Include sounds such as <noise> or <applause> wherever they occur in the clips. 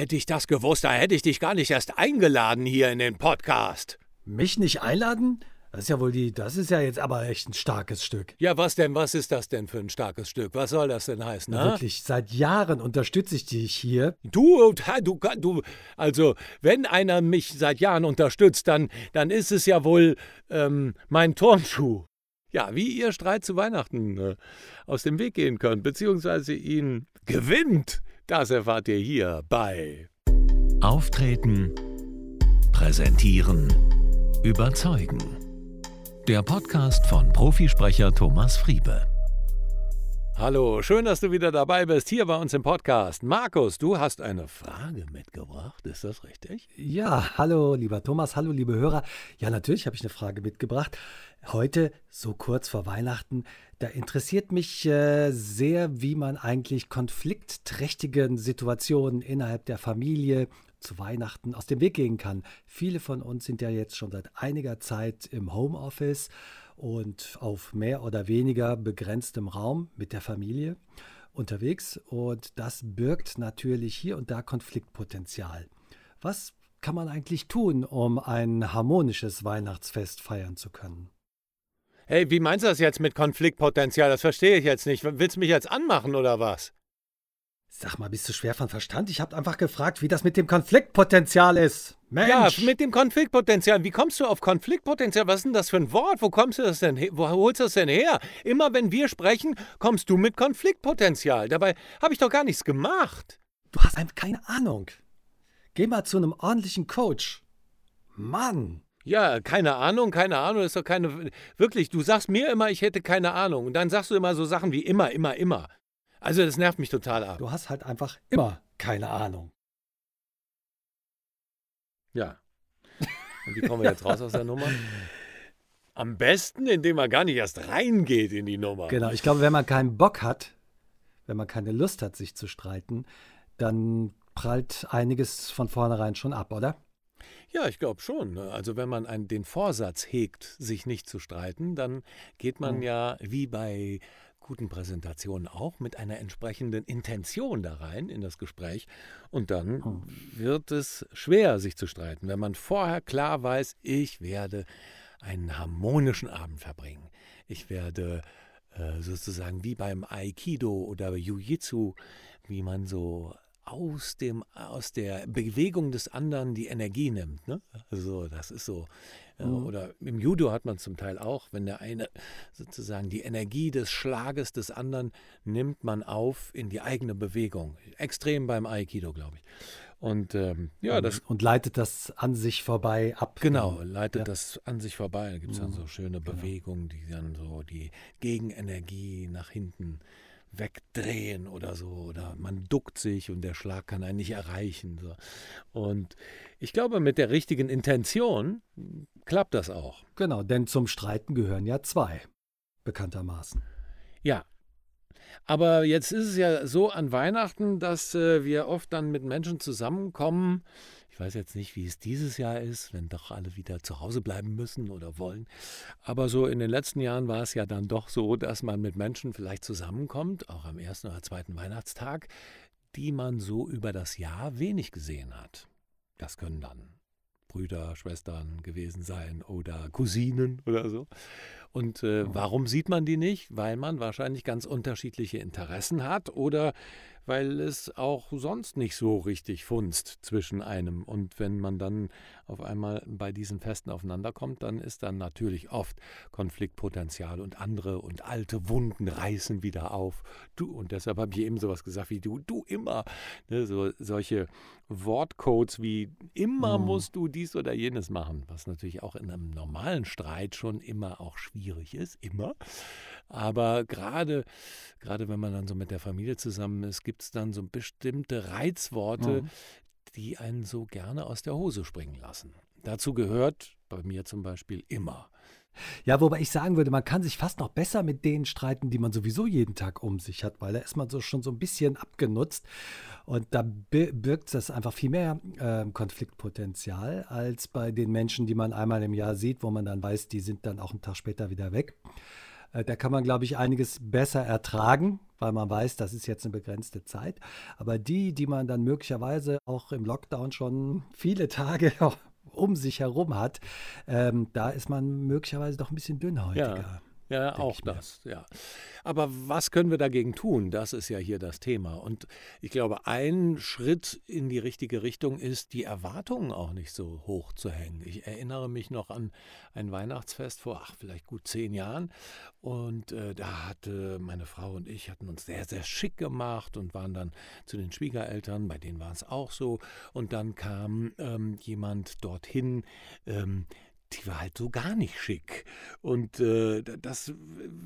hätte ich das gewusst, da hätte ich dich gar nicht erst eingeladen hier in den Podcast. Mich nicht einladen? Das ist ja wohl die, das ist ja jetzt aber echt ein starkes Stück. Ja, was denn, was ist das denn für ein starkes Stück? Was soll das denn heißen? Na, wirklich, seit Jahren unterstütze ich dich hier. Du, du, du, also, wenn einer mich seit Jahren unterstützt, dann, dann ist es ja wohl ähm, mein Turnschuh. Ja, wie ihr Streit zu Weihnachten äh, aus dem Weg gehen könnt, beziehungsweise ihn gewinnt, das erfahrt ihr hier bei Auftreten, Präsentieren, Überzeugen. Der Podcast von Profisprecher Thomas Friebe. Hallo, schön, dass du wieder dabei bist hier bei uns im Podcast. Markus, du hast eine Frage mitgebracht, ist das richtig? Ja, hallo, lieber Thomas, hallo, liebe Hörer. Ja, natürlich habe ich eine Frage mitgebracht. Heute, so kurz vor Weihnachten, da interessiert mich äh, sehr, wie man eigentlich konfliktträchtigen Situationen innerhalb der Familie zu Weihnachten aus dem Weg gehen kann. Viele von uns sind ja jetzt schon seit einiger Zeit im Homeoffice und auf mehr oder weniger begrenztem Raum mit der Familie unterwegs. Und das birgt natürlich hier und da Konfliktpotenzial. Was kann man eigentlich tun, um ein harmonisches Weihnachtsfest feiern zu können? Hey, wie meinst du das jetzt mit Konfliktpotenzial? Das verstehe ich jetzt nicht. Willst du mich jetzt anmachen oder was? Sag mal, bist du schwer von Verstand? Ich habe einfach gefragt, wie das mit dem Konfliktpotenzial ist. Mensch. Ja, mit dem Konfliktpotenzial. Wie kommst du auf Konfliktpotenzial? Was ist denn das für ein Wort? Wo kommst du das denn her? Wo holst du das denn her? Immer wenn wir sprechen, kommst du mit Konfliktpotenzial. Dabei habe ich doch gar nichts gemacht. Du hast einfach keine Ahnung. Geh mal zu einem ordentlichen Coach. Mann. Ja, keine Ahnung, keine Ahnung, ist doch keine. Wirklich, du sagst mir immer, ich hätte keine Ahnung. Und dann sagst du immer so Sachen wie immer, immer, immer. Also das nervt mich total ab. Du hast halt einfach immer keine Ahnung. Ja. Und wie kommen wir jetzt raus aus der Nummer? Am besten, indem man gar nicht erst reingeht in die Nummer. Genau, ich glaube, wenn man keinen Bock hat, wenn man keine Lust hat, sich zu streiten, dann prallt einiges von vornherein schon ab, oder? Ja, ich glaube schon. Also wenn man einen, den Vorsatz hegt, sich nicht zu streiten, dann geht man mhm. ja wie bei guten Präsentationen auch mit einer entsprechenden Intention da rein in das Gespräch. Und dann oh. wird es schwer, sich zu streiten, wenn man vorher klar weiß, ich werde einen harmonischen Abend verbringen. Ich werde äh, sozusagen wie beim Aikido oder Jiu-Jitsu, wie man so aus, dem, aus der Bewegung des anderen die Energie nimmt. Ne? Also das ist so. Mhm. Oder im Judo hat man zum Teil auch, wenn der eine sozusagen die Energie des Schlages des anderen nimmt man auf in die eigene Bewegung. Extrem beim Aikido, glaube ich. Und ähm, ja, das. Und leitet das an sich vorbei ab. Genau, leitet ja. das an sich vorbei. Da gibt es dann mhm. so schöne genau. Bewegungen, die dann so die Gegenenergie nach hinten wegdrehen oder so. Oder man duckt sich und der Schlag kann einen nicht erreichen. So. Und ich glaube, mit der richtigen Intention klappt das auch. Genau, denn zum Streiten gehören ja zwei, bekanntermaßen. Ja. Aber jetzt ist es ja so an Weihnachten, dass äh, wir oft dann mit Menschen zusammenkommen, ich weiß jetzt nicht, wie es dieses Jahr ist, wenn doch alle wieder zu Hause bleiben müssen oder wollen. Aber so in den letzten Jahren war es ja dann doch so, dass man mit Menschen vielleicht zusammenkommt, auch am ersten oder zweiten Weihnachtstag, die man so über das Jahr wenig gesehen hat. Das können dann Brüder, Schwestern gewesen sein oder Cousinen oder so. Und äh, warum sieht man die nicht? Weil man wahrscheinlich ganz unterschiedliche Interessen hat oder weil es auch sonst nicht so richtig funzt zwischen einem. Und wenn man dann auf einmal bei diesen Festen aufeinander kommt, dann ist dann natürlich oft Konfliktpotenzial und andere und alte Wunden reißen wieder auf. Du, und deshalb habe ich eben sowas gesagt wie du, du immer. Ne, so, solche Wortcodes wie immer mhm. musst du dies oder jenes machen, was natürlich auch in einem normalen Streit schon immer auch schwierig ist, immer. Aber gerade, gerade wenn man dann so mit der Familie zusammen ist, gibt es dann so bestimmte Reizworte, mhm. die einen so gerne aus der Hose springen lassen. Dazu gehört bei mir zum Beispiel immer. Ja, wobei ich sagen würde, man kann sich fast noch besser mit denen streiten, die man sowieso jeden Tag um sich hat, weil da ist man so schon so ein bisschen abgenutzt und da birgt das einfach viel mehr äh, Konfliktpotenzial als bei den Menschen, die man einmal im Jahr sieht, wo man dann weiß, die sind dann auch einen Tag später wieder weg. Äh, da kann man, glaube ich, einiges besser ertragen, weil man weiß, das ist jetzt eine begrenzte Zeit. Aber die, die man dann möglicherweise auch im Lockdown schon viele Tage <laughs> um sich herum hat, ähm, da ist man möglicherweise doch ein bisschen dünnhäutiger. Ja. Ja, auch das, ja. Aber was können wir dagegen tun? Das ist ja hier das Thema. Und ich glaube, ein Schritt in die richtige Richtung ist, die Erwartungen auch nicht so hoch zu hängen. Ich erinnere mich noch an ein Weihnachtsfest vor, ach, vielleicht gut zehn Jahren. Und äh, da hatte meine Frau und ich hatten uns sehr, sehr schick gemacht und waren dann zu den Schwiegereltern, bei denen war es auch so. Und dann kam ähm, jemand dorthin, ähm, die war halt so gar nicht schick. Und äh, das,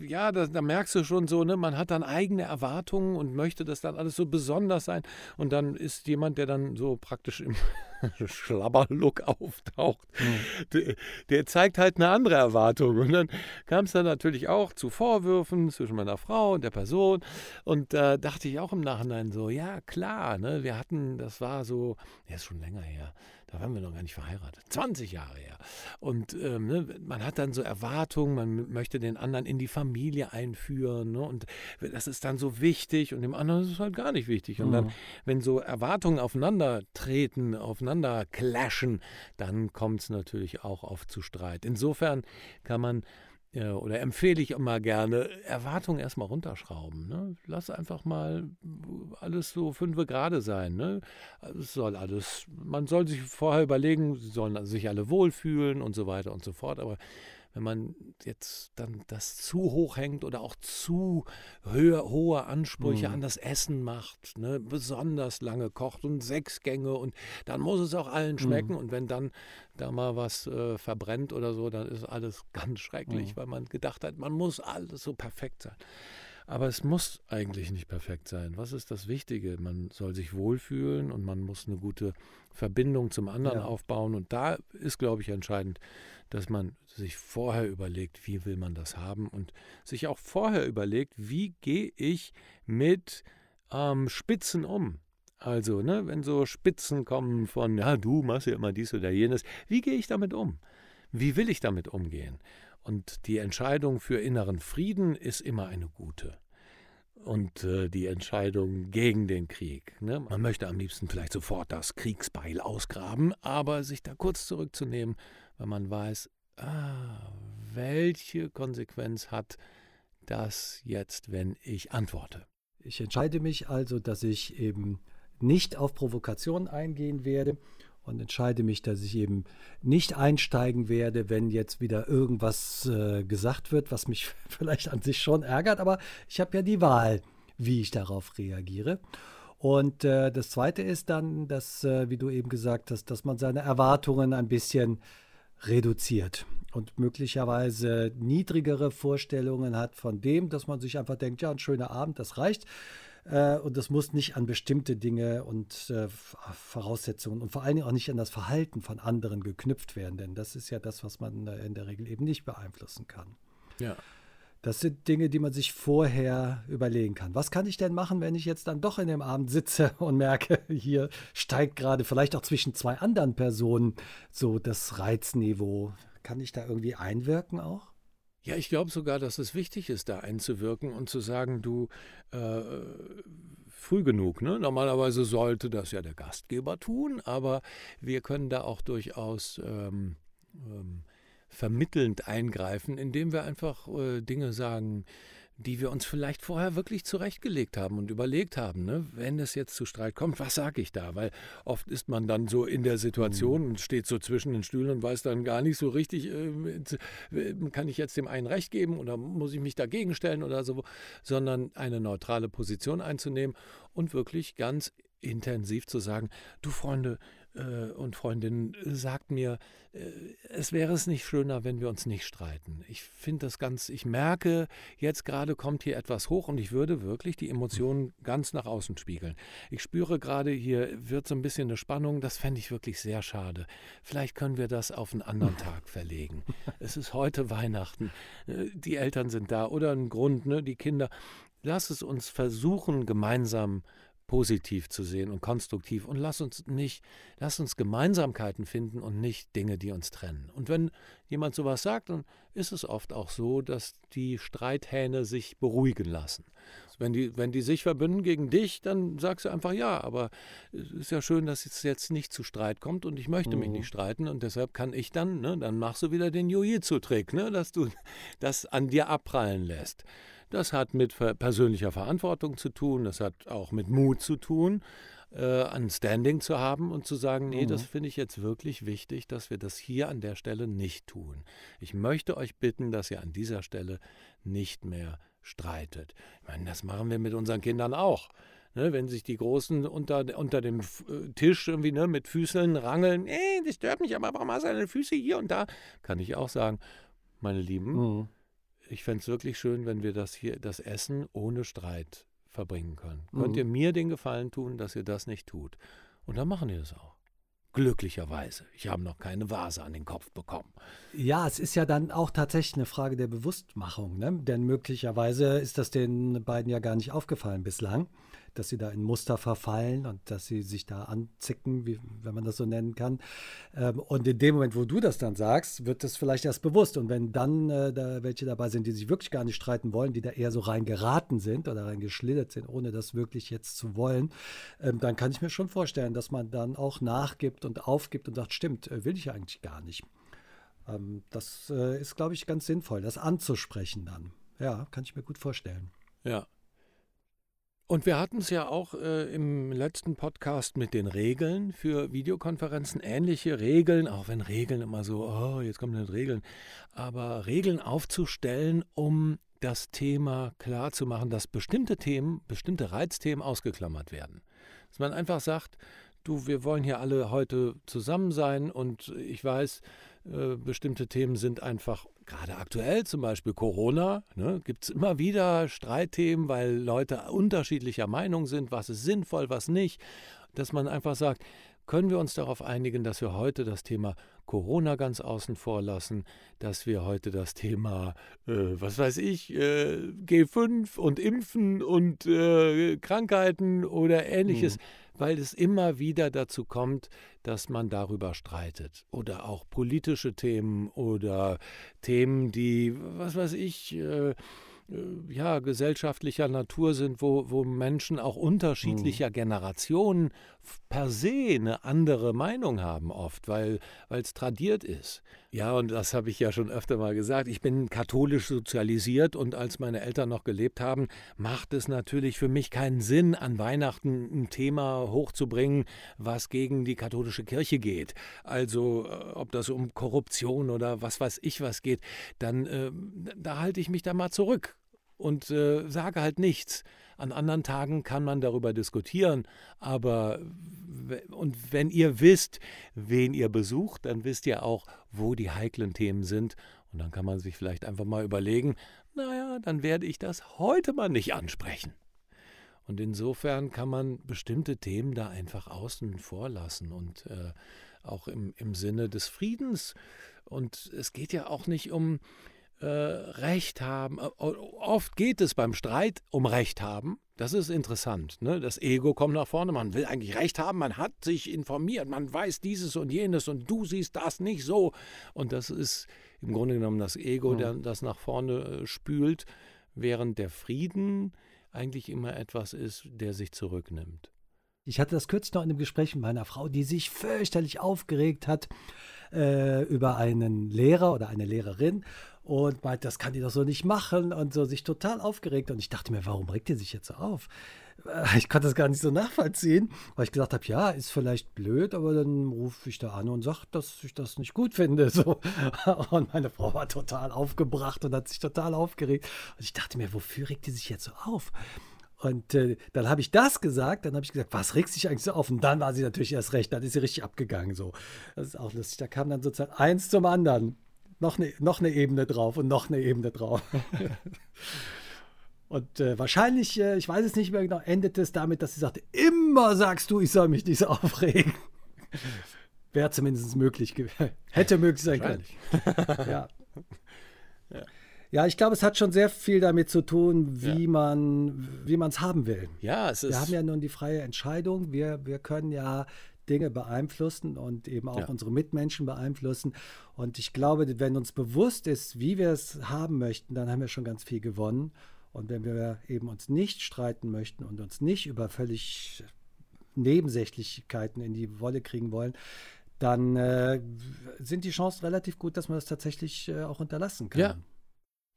ja, da, da, merkst du schon so, ne, man hat dann eigene Erwartungen und möchte das dann alles so besonders sein. Und dann ist jemand, der dann so praktisch im <laughs> Schlabberlook auftaucht, mhm. der, der, zeigt halt eine andere Erwartung. Und dann kam es dann natürlich auch zu Vorwürfen zwischen meiner Frau und der Person. Und da äh, dachte ich auch im Nachhinein so, ja klar, ne, wir hatten, das war so, ja, ist schon länger her, da waren wir noch gar nicht verheiratet, 20 Jahre her. Und ähm, ne, man hat dann so Erwartungen, man möchte den anderen in die Familie einführen. Ne, und das ist dann so wichtig und dem anderen ist es halt gar nicht wichtig. Und mhm. dann, wenn so Erwartungen aufeinander treten, aufeinander clashen, dann kommt es natürlich auch oft zu Streit. Insofern kann man ja, oder empfehle ich immer gerne, Erwartungen erstmal runterschrauben. Ne? Lass einfach mal alles so fünfe gerade sein. Ne? Es soll alles, man soll sich vorher überlegen, sie sollen sich alle wohlfühlen und so weiter und so fort. Aber wenn man jetzt dann das zu hoch hängt oder auch zu höher, hohe Ansprüche mhm. an das Essen macht, ne, besonders lange kocht und sechs Gänge und dann muss es auch allen schmecken mhm. und wenn dann da mal was äh, verbrennt oder so, dann ist alles ganz schrecklich, mhm. weil man gedacht hat, man muss alles so perfekt sein. Aber es muss eigentlich nicht perfekt sein. Was ist das Wichtige? Man soll sich wohlfühlen und man muss eine gute Verbindung zum anderen ja. aufbauen. Und da ist, glaube ich, entscheidend, dass man sich vorher überlegt, wie will man das haben und sich auch vorher überlegt, wie gehe ich mit ähm, Spitzen um. Also, ne, wenn so Spitzen kommen von, ja, du machst ja immer dies oder jenes, wie gehe ich damit um? Wie will ich damit umgehen? Und die Entscheidung für inneren Frieden ist immer eine gute. Und äh, die Entscheidung gegen den Krieg. Ne? Man möchte am liebsten vielleicht sofort das Kriegsbeil ausgraben, aber sich da kurz zurückzunehmen, weil man weiß, ah, welche Konsequenz hat das jetzt, wenn ich antworte. Ich entscheide mich also, dass ich eben nicht auf Provokation eingehen werde und entscheide mich, dass ich eben nicht einsteigen werde, wenn jetzt wieder irgendwas äh, gesagt wird, was mich <laughs> vielleicht an sich schon ärgert, aber ich habe ja die Wahl, wie ich darauf reagiere. Und äh, das Zweite ist dann, dass, äh, wie du eben gesagt hast, dass man seine Erwartungen ein bisschen reduziert und möglicherweise niedrigere Vorstellungen hat von dem, dass man sich einfach denkt, ja, ein schöner Abend, das reicht. Äh, und das muss nicht an bestimmte Dinge und äh, Voraussetzungen und vor allen Dingen auch nicht an das Verhalten von anderen geknüpft werden, denn das ist ja das, was man äh, in der Regel eben nicht beeinflussen kann. Ja. Das sind Dinge, die man sich vorher überlegen kann. Was kann ich denn machen, wenn ich jetzt dann doch in dem Abend sitze <laughs> und merke, hier steigt gerade vielleicht auch zwischen zwei anderen Personen so das Reizniveau. Kann ich da irgendwie einwirken auch? Ja, ich glaube sogar, dass es wichtig ist, da einzuwirken und zu sagen, du, äh, früh genug. Ne? Normalerweise sollte das ja der Gastgeber tun, aber wir können da auch durchaus ähm, ähm, vermittelnd eingreifen, indem wir einfach äh, Dinge sagen, die wir uns vielleicht vorher wirklich zurechtgelegt haben und überlegt haben, ne? wenn es jetzt zu Streit kommt, was sage ich da? Weil oft ist man dann so in der Situation mhm. und steht so zwischen den Stühlen und weiß dann gar nicht so richtig, äh, kann ich jetzt dem einen Recht geben oder muss ich mich dagegen stellen oder so, sondern eine neutrale Position einzunehmen und wirklich ganz intensiv zu sagen, du Freunde, äh, und Freundin sagt mir, äh, es wäre es nicht schöner, wenn wir uns nicht streiten. Ich finde das ganz, ich merke, jetzt gerade kommt hier etwas hoch und ich würde wirklich die Emotionen ganz nach außen spiegeln. Ich spüre gerade, hier wird so ein bisschen eine Spannung, das fände ich wirklich sehr schade. Vielleicht können wir das auf einen anderen <laughs> Tag verlegen. Es ist heute Weihnachten, äh, die Eltern sind da oder ein Grund, ne, die Kinder. Lass es uns versuchen, gemeinsam positiv zu sehen und konstruktiv und lass uns nicht, lass uns Gemeinsamkeiten finden und nicht Dinge, die uns trennen. Und wenn jemand sowas sagt, dann ist es oft auch so, dass die Streithähne sich beruhigen lassen. Wenn die, wenn die sich verbünden gegen dich, dann sagst du einfach ja, aber es ist ja schön, dass es jetzt nicht zu Streit kommt und ich möchte mich mhm. nicht streiten und deshalb kann ich dann, ne, dann machst du wieder den Jiu-Jitsu-Trick, ne, dass du <laughs> das an dir abprallen lässt. Das hat mit persönlicher Verantwortung zu tun, das hat auch mit Mut zu tun, äh, ein Standing zu haben und zu sagen, nee, mhm. das finde ich jetzt wirklich wichtig, dass wir das hier an der Stelle nicht tun. Ich möchte euch bitten, dass ihr an dieser Stelle nicht mehr streitet. Ich meine, das machen wir mit unseren Kindern auch. Ne, wenn sich die Großen unter, unter dem äh, Tisch irgendwie ne, mit Füßeln rangeln, ey, das stört mich, aber warum hast du deine Füße hier und da? Kann ich auch sagen, meine Lieben, mhm ich fände es wirklich schön, wenn wir das hier, das Essen ohne Streit verbringen können. Mhm. Könnt ihr mir den Gefallen tun, dass ihr das nicht tut? Und dann machen die das auch. Glücklicherweise. Ich habe noch keine Vase an den Kopf bekommen. Ja, es ist ja dann auch tatsächlich eine Frage der Bewusstmachung, ne? denn möglicherweise ist das den beiden ja gar nicht aufgefallen bislang dass sie da in Muster verfallen und dass sie sich da anzicken, wie, wenn man das so nennen kann. Ähm, und in dem Moment, wo du das dann sagst, wird das vielleicht erst bewusst. Und wenn dann äh, da welche dabei sind, die sich wirklich gar nicht streiten wollen, die da eher so reingeraten sind oder reingeschlittert sind, ohne das wirklich jetzt zu wollen, ähm, dann kann ich mir schon vorstellen, dass man dann auch nachgibt und aufgibt und sagt, stimmt, äh, will ich eigentlich gar nicht. Ähm, das äh, ist, glaube ich, ganz sinnvoll, das anzusprechen dann. Ja, kann ich mir gut vorstellen. Ja, und wir hatten es ja auch äh, im letzten Podcast mit den Regeln für Videokonferenzen, ähnliche Regeln, auch wenn Regeln immer so, oh, jetzt kommen nicht Regeln, aber Regeln aufzustellen, um das Thema klar zu machen, dass bestimmte Themen, bestimmte Reizthemen ausgeklammert werden. Dass man einfach sagt, du, wir wollen hier alle heute zusammen sein und ich weiß, äh, bestimmte Themen sind einfach gerade aktuell, zum Beispiel Corona, ne, gibt es immer wieder Streitthemen, weil Leute unterschiedlicher Meinung sind, was ist sinnvoll, was nicht, dass man einfach sagt, können wir uns darauf einigen, dass wir heute das Thema Corona ganz außen vor lassen, dass wir heute das Thema, äh, was weiß ich, äh, G5 und Impfen und äh, Krankheiten oder ähnliches. Mhm weil es immer wieder dazu kommt, dass man darüber streitet. Oder auch politische Themen oder Themen, die, was weiß ich, äh, äh, ja, gesellschaftlicher Natur sind, wo, wo Menschen auch unterschiedlicher mhm. Generationen per se eine andere Meinung haben oft, weil es tradiert ist. Ja, und das habe ich ja schon öfter mal gesagt. Ich bin katholisch sozialisiert und als meine Eltern noch gelebt haben, macht es natürlich für mich keinen Sinn, an Weihnachten ein Thema hochzubringen, was gegen die katholische Kirche geht. Also äh, ob das um Korruption oder was weiß ich was geht, dann äh, da halte ich mich da mal zurück und äh, sage halt nichts. An anderen Tagen kann man darüber diskutieren, aber und wenn ihr wisst, wen ihr besucht, dann wisst ihr auch, wo die heiklen Themen sind und dann kann man sich vielleicht einfach mal überlegen, naja, dann werde ich das heute mal nicht ansprechen. Und insofern kann man bestimmte Themen da einfach außen vor lassen und äh, auch im, im Sinne des Friedens. Und es geht ja auch nicht um äh, Recht haben. Oft geht es beim Streit um Recht haben. Das ist interessant. Ne? Das Ego kommt nach vorne. Man will eigentlich Recht haben. Man hat sich informiert. Man weiß dieses und jenes und du siehst das nicht so. Und das ist im Grunde genommen das Ego, der das nach vorne äh, spült, während der Frieden eigentlich immer etwas ist, der sich zurücknimmt. Ich hatte das kürzlich noch in einem Gespräch mit meiner Frau, die sich fürchterlich aufgeregt hat äh, über einen Lehrer oder eine Lehrerin und meint, das kann die doch so nicht machen und so sich total aufgeregt. Und ich dachte mir, warum regt die sich jetzt so auf? Äh, ich konnte das gar nicht so nachvollziehen, weil ich gesagt habe, ja, ist vielleicht blöd, aber dann rufe ich da an und sage, dass ich das nicht gut finde. <laughs> So. Und meine Frau war total aufgebracht und hat sich total aufgeregt. Und ich dachte mir, wofür regt die sich jetzt so auf? Und äh, dann habe ich das gesagt, dann habe ich gesagt, was regst dich eigentlich so auf? Und dann war sie natürlich erst recht, dann ist sie richtig abgegangen. So. Das ist auch lustig. Da kam dann sozusagen eins zum anderen noch eine, noch eine Ebene drauf und noch eine Ebene drauf. <laughs> und äh, wahrscheinlich, äh, ich weiß es nicht mehr genau, endet es damit, dass sie sagte, immer sagst du, ich soll mich nicht so aufregen. <laughs> Wäre zumindest möglich, <laughs> hätte möglich sein können. ja. ja. Ja, ich glaube, es hat schon sehr viel damit zu tun, wie ja. man wie es haben will. Ja, es ist. Wir haben ja nun die freie Entscheidung. Wir, wir können ja Dinge beeinflussen und eben auch ja. unsere Mitmenschen beeinflussen. Und ich glaube, wenn uns bewusst ist, wie wir es haben möchten, dann haben wir schon ganz viel gewonnen. Und wenn wir eben uns nicht streiten möchten und uns nicht über völlig Nebensächlichkeiten in die Wolle kriegen wollen, dann äh, sind die Chancen relativ gut, dass man das tatsächlich äh, auch unterlassen kann. Ja,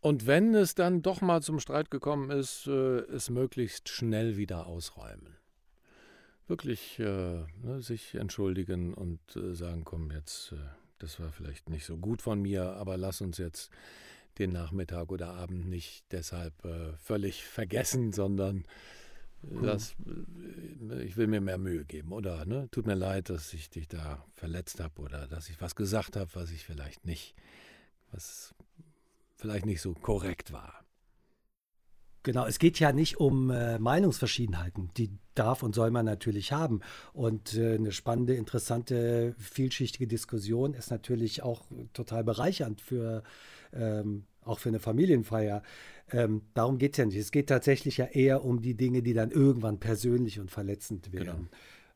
und wenn es dann doch mal zum Streit gekommen ist, äh, es möglichst schnell wieder ausräumen. Wirklich äh, ne, sich entschuldigen und äh, sagen, komm, jetzt, äh, das war vielleicht nicht so gut von mir, aber lass uns jetzt den Nachmittag oder Abend nicht deshalb äh, völlig vergessen, sondern mhm. das, äh, ich will mir mehr Mühe geben. Oder ne, tut mir leid, dass ich dich da verletzt habe oder dass ich was gesagt habe, was ich vielleicht nicht, was vielleicht nicht so korrekt war. Genau, es geht ja nicht um äh, Meinungsverschiedenheiten. Die darf und soll man natürlich haben. Und äh, eine spannende, interessante, vielschichtige Diskussion ist natürlich auch total bereichernd für ähm, auch für eine Familienfeier. Ähm, darum geht es ja nicht. Es geht tatsächlich ja eher um die Dinge, die dann irgendwann persönlich und verletzend werden.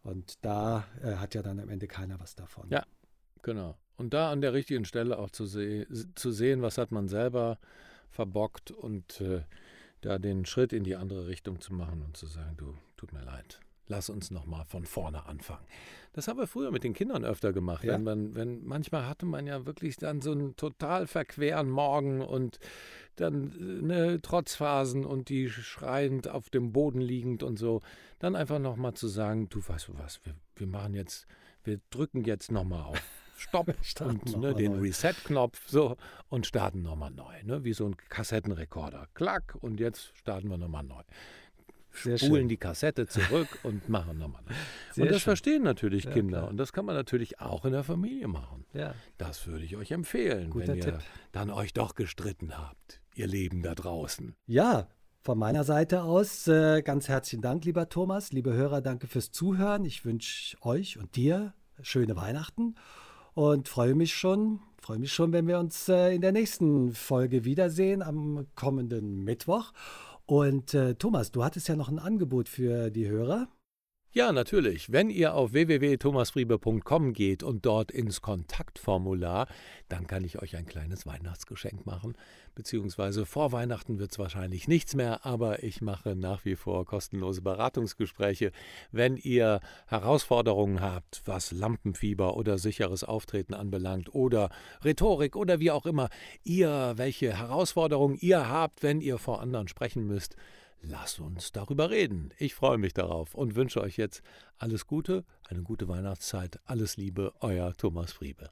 Genau. Und da äh, hat ja dann am Ende keiner was davon. Ja, genau. Und da an der richtigen Stelle auch zu, se zu sehen, was hat man selber verbockt und äh, da den Schritt in die andere Richtung zu machen und zu sagen, du, tut mir leid, lass uns nochmal von vorne anfangen. Das haben wir früher mit den Kindern öfter gemacht. Ja. Wenn man, wenn, manchmal hatte man ja wirklich dann so einen total verqueren Morgen und dann äh, ne, Trotzphasen und die schreiend auf dem Boden liegend und so. Dann einfach nochmal zu sagen, du weißt du was, wir, wir machen jetzt, wir drücken jetzt nochmal auf Stopp <laughs> und ne, den Reset-Knopf so und starten nochmal neu. Ne? Wie so ein Kassettenrekorder. Klack und jetzt starten wir nochmal neu. Sehr Spulen schön. die Kassette zurück <laughs> und machen nochmal neu. Sehr und das schön. verstehen natürlich ja, Kinder. Klar. Und das kann man natürlich auch in der Familie machen. Ja. Das würde ich euch empfehlen, Guter wenn ihr Tipp. dann euch doch gestritten habt. Ihr Leben da draußen. Ja, von meiner Seite aus äh, ganz herzlichen Dank, lieber Thomas. Liebe Hörer, danke fürs Zuhören. Ich wünsche euch und dir schöne Weihnachten und freue mich schon, freue mich schon, wenn wir uns äh, in der nächsten Folge wiedersehen am kommenden Mittwoch. Und äh, Thomas, du hattest ja noch ein Angebot für die Hörer. Ja, natürlich. Wenn ihr auf www.thomasfriebe.com geht und dort ins Kontaktformular, dann kann ich euch ein kleines Weihnachtsgeschenk machen. Beziehungsweise vor Weihnachten wird es wahrscheinlich nichts mehr, aber ich mache nach wie vor kostenlose Beratungsgespräche. Wenn ihr Herausforderungen habt, was Lampenfieber oder sicheres Auftreten anbelangt oder Rhetorik oder wie auch immer, ihr, welche Herausforderungen ihr habt, wenn ihr vor anderen sprechen müsst, Lass uns darüber reden. Ich freue mich darauf und wünsche euch jetzt alles Gute, eine gute Weihnachtszeit. Alles Liebe, euer Thomas Friebe.